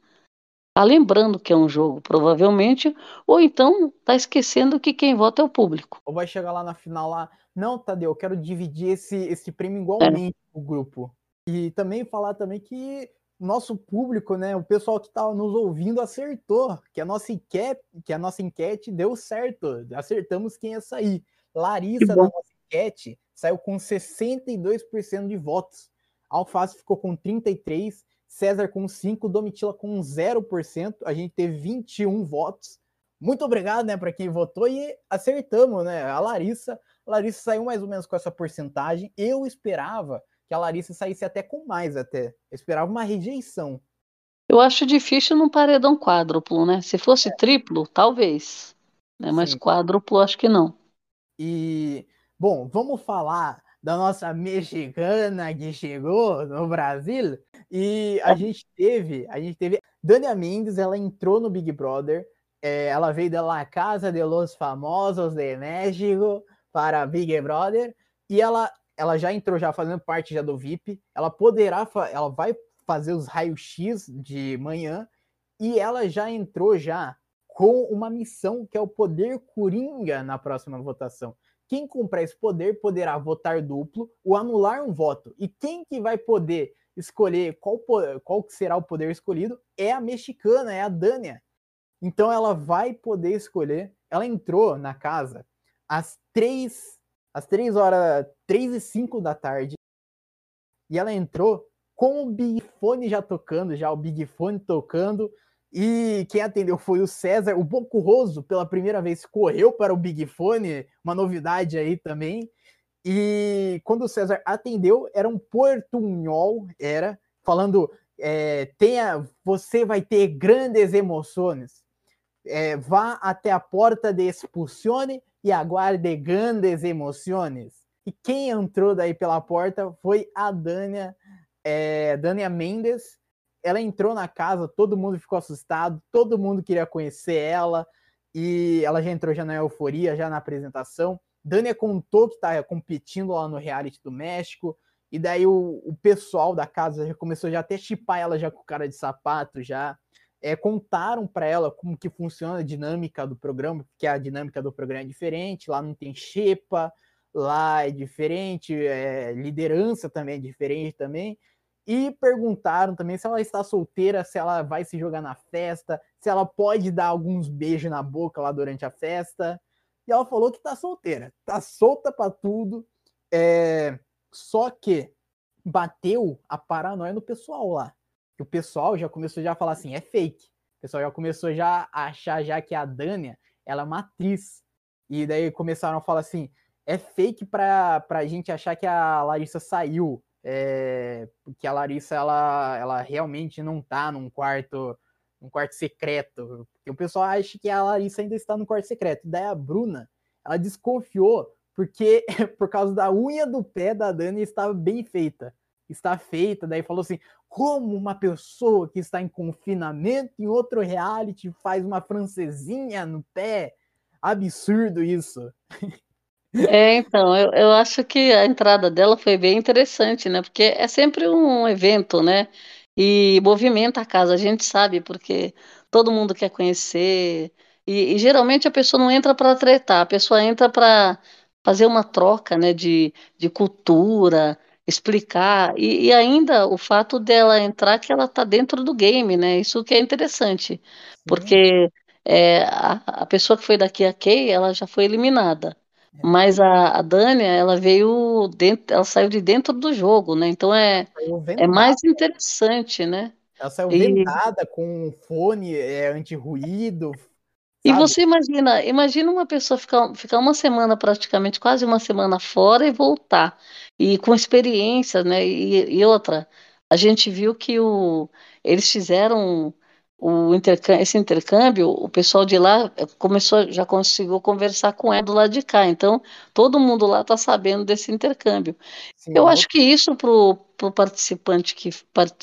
Está lembrando que é um jogo, provavelmente, ou então está esquecendo que quem vota é o público. Ou vai chegar lá na final lá, não, Tadeu, eu quero dividir esse, esse prêmio igualmente é. o grupo. E também falar também que nosso público, né, o pessoal que está nos ouvindo acertou, que a nossa enquete, que a nossa enquete deu certo, acertamos quem ia sair. Larissa, na nossa enquete, saiu com 62% de votos. Alface ficou com 33%, César com 5, Domitila com 0%, a gente teve 21 votos. Muito obrigado, né, para quem votou e acertamos, né? A Larissa, a Larissa saiu mais ou menos com essa porcentagem. Eu esperava que a Larissa saísse até com mais até. Eu esperava uma rejeição. Eu acho difícil num paredão quádruplo, né? Se fosse é. triplo, talvez. Né? Mas Sim. quádruplo, acho que não. E Bom, vamos falar da nossa mexicana que chegou no Brasil e a gente teve, a gente teve Dania Mendes, ela entrou no Big Brother, é, ela veio da La Casa de los Famosos de México para Big Brother e ela, ela já entrou já fazendo parte já do VIP, ela poderá, ela vai fazer os raios-x de manhã e ela já entrou já com uma missão que é o poder coringa na próxima votação. Quem comprar esse poder poderá votar duplo ou anular um voto. E quem que vai poder escolher qual, qual será o poder escolhido é a mexicana, é a Dânia. Então ela vai poder escolher. Ela entrou na casa às três, às três horas, três e cinco da tarde. E ela entrou com o Big Fone já tocando, já o Big Fone tocando, e quem atendeu foi o César. O Bocurroso, pela primeira vez, correu para o Big Fone, uma novidade aí também. E quando o César atendeu, era um portunhol, era, falando, é, tenha, você vai ter grandes emoções. É, vá até a porta de expulsione e aguarde grandes emoções. E quem entrou daí pela porta foi a Dânia, é, Dânia Mendes, ela entrou na casa, todo mundo ficou assustado, todo mundo queria conhecer ela, e ela já entrou já na euforia, já na apresentação. Dânia contou que está competindo lá no reality do México, e daí o, o pessoal da casa já começou já até chipar ela já com cara de sapato já. É, contaram para ela como que funciona a dinâmica do programa, porque a dinâmica do programa é diferente, lá não tem xepa, lá é diferente, é, liderança também é diferente também. E perguntaram também se ela está solteira, se ela vai se jogar na festa, se ela pode dar alguns beijos na boca lá durante a festa. E ela falou que tá solteira, tá solta para tudo. É... Só que bateu a paranoia no pessoal lá. Que o pessoal já começou já a falar assim, é fake. O pessoal já começou já a achar já que a Dânia, ela é uma atriz. E daí começaram a falar assim, é fake pra, pra gente achar que a Larissa saiu é, que a Larissa ela, ela realmente não tá num quarto num quarto secreto, porque o pessoal acha que a Larissa ainda está no quarto secreto. Daí a Bruna, ela desconfiou porque por causa da unha do pé da Dani estava bem feita. Está feita, daí falou assim: como uma pessoa que está em confinamento em outro reality faz uma francesinha no pé? Absurdo isso. É, então, eu, eu acho que a entrada dela foi bem interessante, né? Porque é sempre um evento, né? E movimenta a casa, a gente sabe, porque todo mundo quer conhecer. E, e geralmente a pessoa não entra para tretar, a pessoa entra para fazer uma troca, né? De, de cultura, explicar. E, e ainda o fato dela entrar que ela está dentro do game, né? Isso que é interessante, porque é, a, a pessoa que foi daqui a Kay, ela já foi eliminada. Mas a, a Dânia, ela veio dentro, ela saiu de dentro do jogo, né? Então é, é mais interessante, né? Ela saiu e... vendada com fone é, anti-ruído. E você imagina, imagina uma pessoa ficar, ficar uma semana praticamente, quase uma semana fora e voltar. E com experiência, né? E, e outra, a gente viu que o, eles fizeram o intercâmbio, esse intercâmbio, o pessoal de lá começou, já conseguiu conversar com ela do lado de cá. Então, todo mundo lá está sabendo desse intercâmbio. Sim, eu acho que isso para o participante que,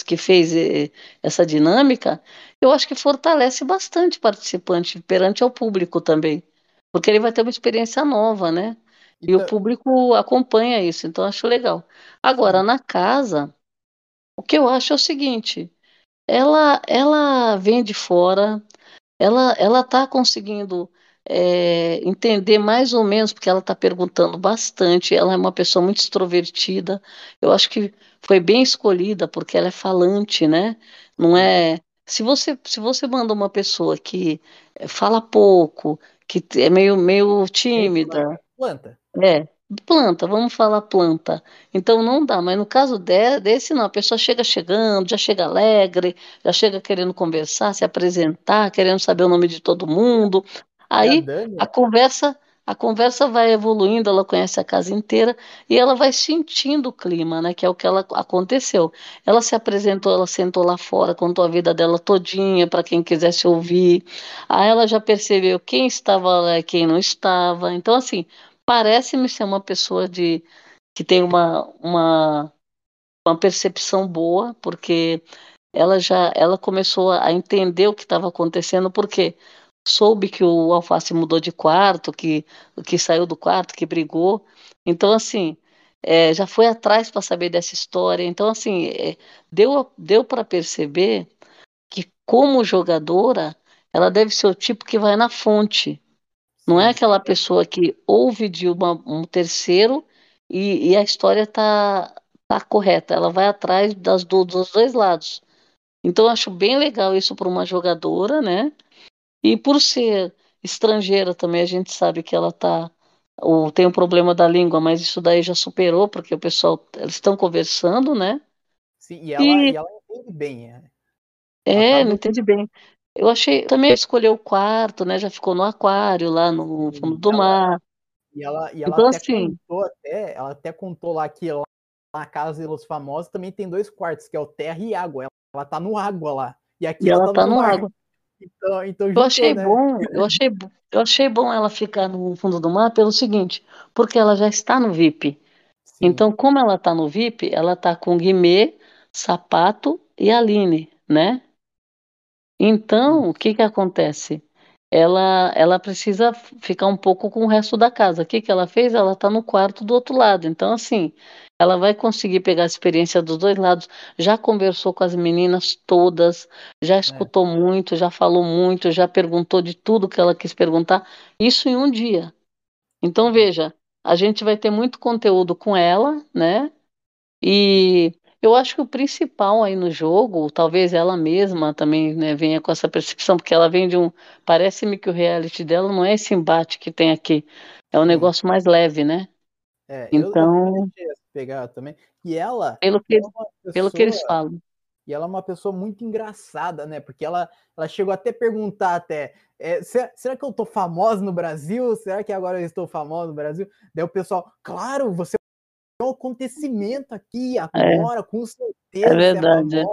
que fez eh, essa dinâmica, eu acho que fortalece bastante o participante perante ao público também. Porque ele vai ter uma experiência nova, né? E, o público acompanha isso, então acho legal. Agora, na casa, o que eu acho é o seguinte ela, ela vem de fora, ela ela está conseguindo é, entender mais ou menos, porque ela está perguntando bastante, ela é uma pessoa muito extrovertida, eu acho que foi bem escolhida, porque ela é falante, né? Não é... Se você, se você manda uma pessoa que fala pouco, que é meio, meio tímida... Planta. É, Planta, vamos falar planta. Então não dá, mas no caso de, desse não, a pessoa chega chegando, já chega alegre, já chega querendo conversar, se apresentar, querendo saber o nome de todo mundo. Aí a conversa a conversa vai evoluindo, ela conhece a casa inteira e ela vai sentindo o clima, né? Que é o que ela aconteceu. Ela se apresentou, ela sentou lá fora, contou a vida dela todinha para quem quisesse ouvir. Aí ela já percebeu quem estava lá e quem não estava. Então, assim, parece-me ser uma pessoa de que tem uma, uma, uma percepção boa, porque ela já ela começou a entender o que estava acontecendo, porque soube que o Alface mudou de quarto, que, que saiu do quarto, que brigou. Então, assim, é, já foi atrás para saber dessa história. Então, assim, é, deu, deu para perceber que, como jogadora, ela deve ser o tipo que vai na fonte. Não é aquela pessoa que ouve de uma, um terceiro e, e a história está tá correta. Ela vai atrás das, do, dos dois lados. Então, eu acho bem legal isso para uma jogadora, né? E por ser estrangeira também, a gente sabe que ela tá ou tem um problema da língua, mas isso daí já superou, porque o pessoal, eles estão conversando, né? Sim, e ela, e... E ela entende bem. É, é tá entende bem. Eu achei, também escolheu o quarto, né? Já ficou no aquário, lá no fundo do ela, mar. E ela, e ela então, até assim, contou até, ela até contou lá que lá na casa dos famosos também tem dois quartos, que é o terra e água. Ela, ela tá no água lá. E aqui ela, ela tá, tá no, no água. Então, então juntou, eu achei né? bom, eu achei, eu achei bom ela ficar no fundo do mar pelo seguinte, porque ela já está no VIP. Sim. Então, como ela está no VIP, ela está com Guimê, Sapato e Aline, né? Então, o que que acontece? ela, ela precisa ficar um pouco com o resto da casa. O que, que ela fez? Ela está no quarto do outro lado. Então, assim, ela vai conseguir pegar a experiência dos dois lados. Já conversou com as meninas todas, já é. escutou é. muito, já falou muito, já perguntou de tudo que ela quis perguntar. Isso em um dia. Então, veja, a gente vai ter muito conteúdo com ela, né? E eu acho que o principal aí no jogo, talvez ela mesma também né, venha com essa percepção, porque ela vem de um. Parece-me que o reality dela não é esse embate que tem aqui. É um negócio mais leve, né? É, então. Eu pegar também. E ela. Pelo que, é pessoa, pelo que eles falam. E ela é uma pessoa muito engraçada, né? Porque ela, ela chegou até a perguntar até. É, será, será, que eu tô famosa no Brasil? Será que agora eu estou famosa no Brasil? Daí o pessoal, claro, você um acontecimento aqui, é. agora, é. com certeza. É verdade. É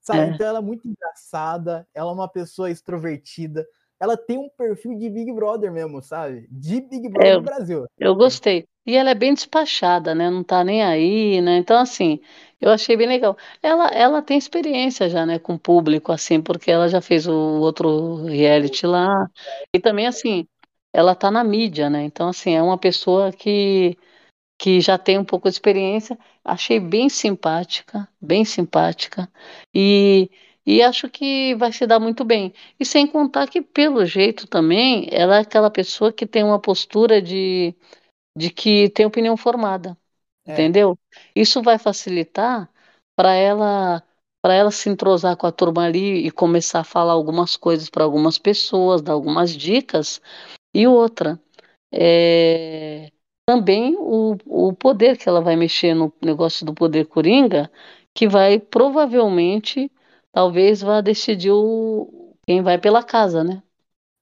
sabe? É. Então ela é muito engraçada, ela é uma pessoa extrovertida, ela tem um perfil de Big Brother mesmo, sabe? De Big Brother eu, no Brasil. Eu gostei. E ela é bem despachada, né? Não tá nem aí, né? Então, assim, eu achei bem legal. Ela, ela tem experiência já, né, com o público, assim, porque ela já fez o outro reality lá. E também, assim, ela tá na mídia, né? Então, assim, é uma pessoa que que já tem um pouco de experiência, achei bem simpática, bem simpática, e, e acho que vai se dar muito bem. E sem contar que, pelo jeito também, ela é aquela pessoa que tem uma postura de, de que tem opinião formada, é. entendeu? Isso vai facilitar para ela para ela se entrosar com a turma ali e começar a falar algumas coisas para algumas pessoas, dar algumas dicas. E outra, é, também o, o poder que ela vai mexer no negócio do poder coringa, que vai provavelmente, talvez vá decidir o, quem vai pela casa, né?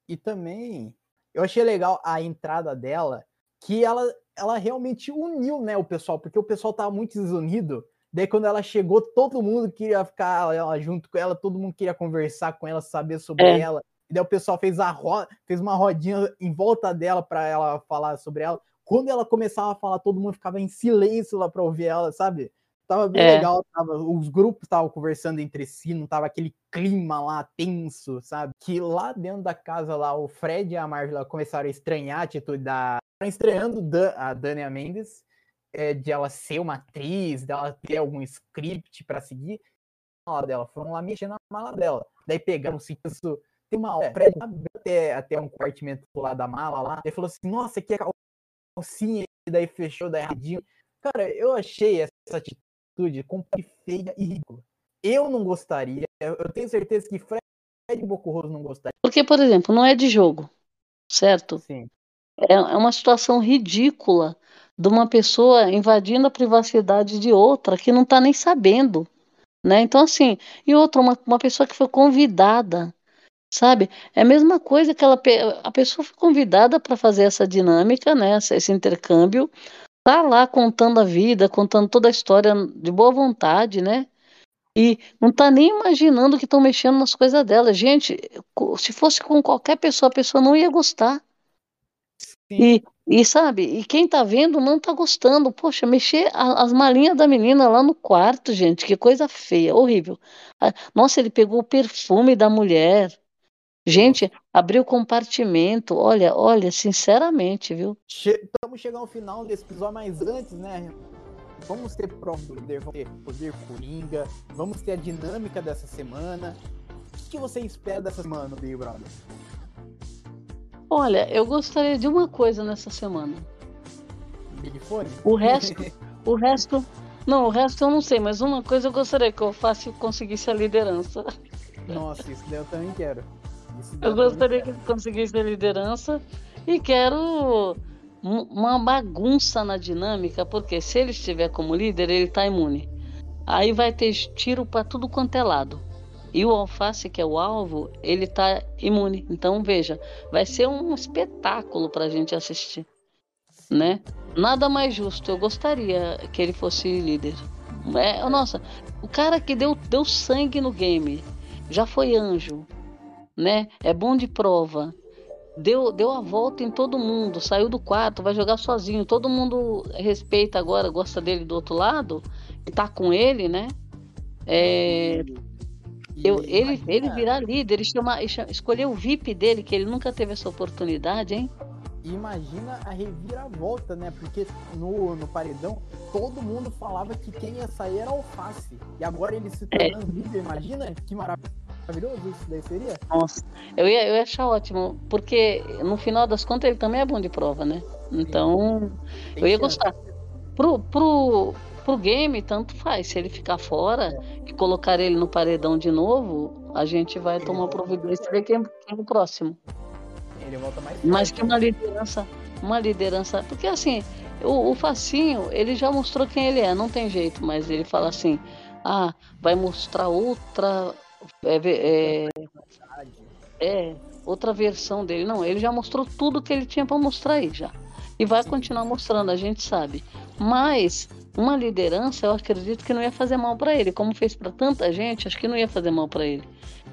E também, eu achei legal a entrada dela, que ela, ela realmente uniu, né, o pessoal, porque o pessoal tava muito desunido. Daí quando ela chegou, todo mundo queria ficar ela, junto com ela, todo mundo queria conversar com ela, saber sobre é. ela. E daí o pessoal fez a roda, fez uma rodinha em volta dela para ela falar sobre ela quando ela começava a falar, todo mundo ficava em silêncio lá para ouvir ela, sabe? Tava bem é. legal, tava, os grupos estavam conversando entre si, não tava aquele clima lá tenso, sabe? Que lá dentro da casa lá, o Fred e a Marvel começaram a estranhar a atitude da. Estreando a Dania Mendes, é, de ela ser uma atriz, dela ter algum script para seguir. A mala dela, foram lá mexendo na mala dela. Daí pegaram se isso. Tem uma hora, Fred até, até um compartimento lá da mala lá, ele falou assim: Nossa, aqui é calcinha e daí fechou daí rapidinho. Cara, eu achei essa atitude completamente feia e ridícula. Eu não gostaria, eu tenho certeza que Fred Bocurroso não gostaria. Porque, por exemplo, não é de jogo, certo? Sim. É, é uma situação ridícula de uma pessoa invadindo a privacidade de outra que não está nem sabendo, né? Então, assim, e outra, uma, uma pessoa que foi convidada sabe? É a mesma coisa que ela, a pessoa foi convidada para fazer essa dinâmica, né? Esse intercâmbio, tá lá contando a vida, contando toda a história de boa vontade, né? E não tá nem imaginando que estão mexendo nas coisas dela. Gente, se fosse com qualquer pessoa, a pessoa não ia gostar. E, e sabe, e quem tá vendo não tá gostando. Poxa, mexer a, as malinhas da menina lá no quarto, gente, que coisa feia, horrível. Nossa, ele pegou o perfume da mulher. Gente, abriu o compartimento. Olha, olha, sinceramente, viu? Estamos chegando ao final desse episódio, mas antes, né? Vamos ter poder, vamos ter poder coringa, vamos ter a dinâmica dessa semana. O que, que você espera dessa semana, Big Brother? Olha, eu gostaria de uma coisa nessa semana. Big Fone? O resto, o resto, não, o resto eu não sei, mas uma coisa eu gostaria que eu faça conseguisse a liderança. Nossa, isso daí eu também quero. Eu gostaria que conseguisse a liderança e quero uma bagunça na dinâmica, porque se ele estiver como líder, ele está imune. Aí vai ter tiro para tudo quanto é lado. E o alface, que é o alvo, ele está imune. Então, veja, vai ser um espetáculo para a gente assistir. Né? Nada mais justo. Eu gostaria que ele fosse líder. É, nossa, o cara que deu, deu sangue no game, já foi anjo, né? É bom de prova. Deu, deu a volta em todo mundo, saiu do quarto, vai jogar sozinho. Todo mundo respeita agora, gosta dele do outro lado, e tá com ele, né? É, eu, ele, ele virar líder, ele chama, escolher o VIP dele, que ele nunca teve essa oportunidade, hein? Imagina a reviravolta, né? Porque no, no paredão todo mundo falava que quem ia sair era alface. E agora ele se tornando é. líder, imagina que maravilhoso isso daí seria? Nossa, eu ia, eu ia achar ótimo, porque no final das contas ele também é bom de prova, né? Então, eu ia gostar. Pro, pro, pro game, tanto faz. Se ele ficar fora e colocar ele no paredão de novo, a gente vai tomar providência e ver quem, quem é o próximo. Ele volta mais Mas que uma liderança, uma liderança. Porque assim, o, o Facinho, ele já mostrou quem ele é, não tem jeito, mas ele fala assim: ah, vai mostrar outra. É, é, é, outra versão dele. Não, ele já mostrou tudo que ele tinha para mostrar aí já. E vai continuar mostrando, a gente sabe. Mas uma liderança, eu acredito que não ia fazer mal para ele, como fez para tanta gente, acho que não ia fazer mal para ele.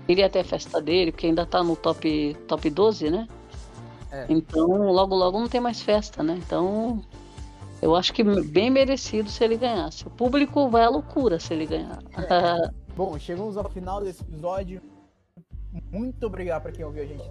Ele ia ter a festa dele, porque ainda tá no top top 12, né? É. Então, logo logo não tem mais festa, né? Então, eu acho que bem merecido se ele ganhasse. O público vai à loucura se ele ganhar. É. Bom, chegamos ao final desse episódio. Muito obrigado para quem ouviu a gente